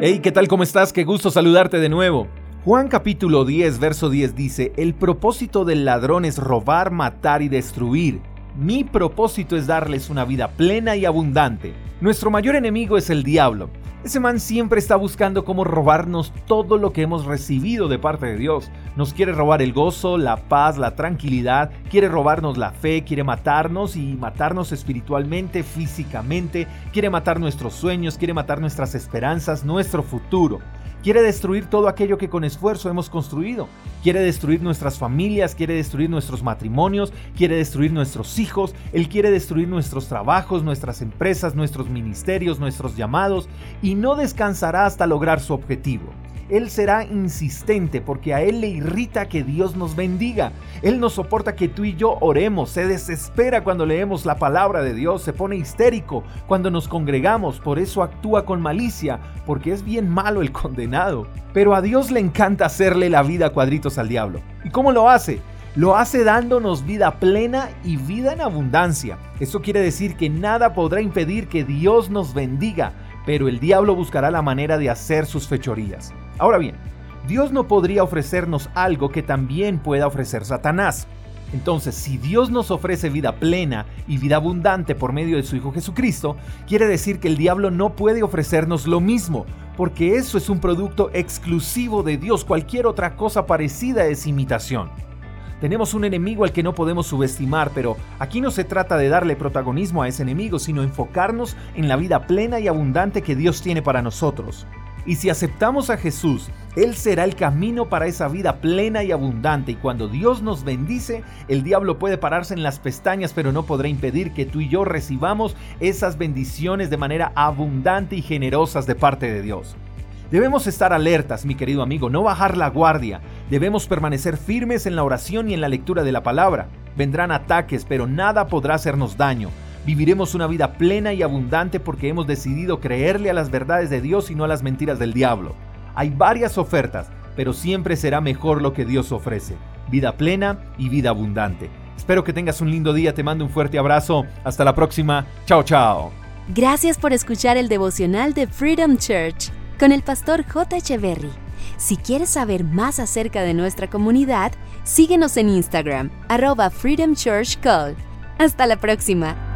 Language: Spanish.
Hey, ¿qué tal? ¿Cómo estás? Qué gusto saludarte de nuevo. Juan capítulo 10, verso 10 dice, El propósito del ladrón es robar, matar y destruir. Mi propósito es darles una vida plena y abundante. Nuestro mayor enemigo es el diablo. Ese man siempre está buscando cómo robarnos todo lo que hemos recibido de parte de Dios. Nos quiere robar el gozo, la paz, la tranquilidad, quiere robarnos la fe, quiere matarnos y matarnos espiritualmente, físicamente, quiere matar nuestros sueños, quiere matar nuestras esperanzas, nuestro futuro. Quiere destruir todo aquello que con esfuerzo hemos construido. Quiere destruir nuestras familias, quiere destruir nuestros matrimonios, quiere destruir nuestros hijos. Él quiere destruir nuestros trabajos, nuestras empresas, nuestros ministerios, nuestros llamados. Y no descansará hasta lograr su objetivo. Él será insistente porque a Él le irrita que Dios nos bendiga. Él no soporta que tú y yo oremos, se desespera cuando leemos la palabra de Dios, se pone histérico cuando nos congregamos, por eso actúa con malicia, porque es bien malo el condenado. Pero a Dios le encanta hacerle la vida cuadritos al diablo. ¿Y cómo lo hace? Lo hace dándonos vida plena y vida en abundancia. Eso quiere decir que nada podrá impedir que Dios nos bendiga pero el diablo buscará la manera de hacer sus fechorías. Ahora bien, Dios no podría ofrecernos algo que también pueda ofrecer Satanás. Entonces, si Dios nos ofrece vida plena y vida abundante por medio de su Hijo Jesucristo, quiere decir que el diablo no puede ofrecernos lo mismo, porque eso es un producto exclusivo de Dios. Cualquier otra cosa parecida es imitación. Tenemos un enemigo al que no podemos subestimar, pero aquí no se trata de darle protagonismo a ese enemigo, sino enfocarnos en la vida plena y abundante que Dios tiene para nosotros. Y si aceptamos a Jesús, Él será el camino para esa vida plena y abundante. Y cuando Dios nos bendice, el diablo puede pararse en las pestañas, pero no podrá impedir que tú y yo recibamos esas bendiciones de manera abundante y generosas de parte de Dios. Debemos estar alertas, mi querido amigo, no bajar la guardia. Debemos permanecer firmes en la oración y en la lectura de la palabra. Vendrán ataques, pero nada podrá hacernos daño. Viviremos una vida plena y abundante porque hemos decidido creerle a las verdades de Dios y no a las mentiras del diablo. Hay varias ofertas, pero siempre será mejor lo que Dios ofrece. Vida plena y vida abundante. Espero que tengas un lindo día, te mando un fuerte abrazo. Hasta la próxima. Chao, chao. Gracias por escuchar el devocional de Freedom Church con el pastor J. Echeverry. Si quieres saber más acerca de nuestra comunidad, síguenos en Instagram, arroba Freedom Church Call. Hasta la próxima.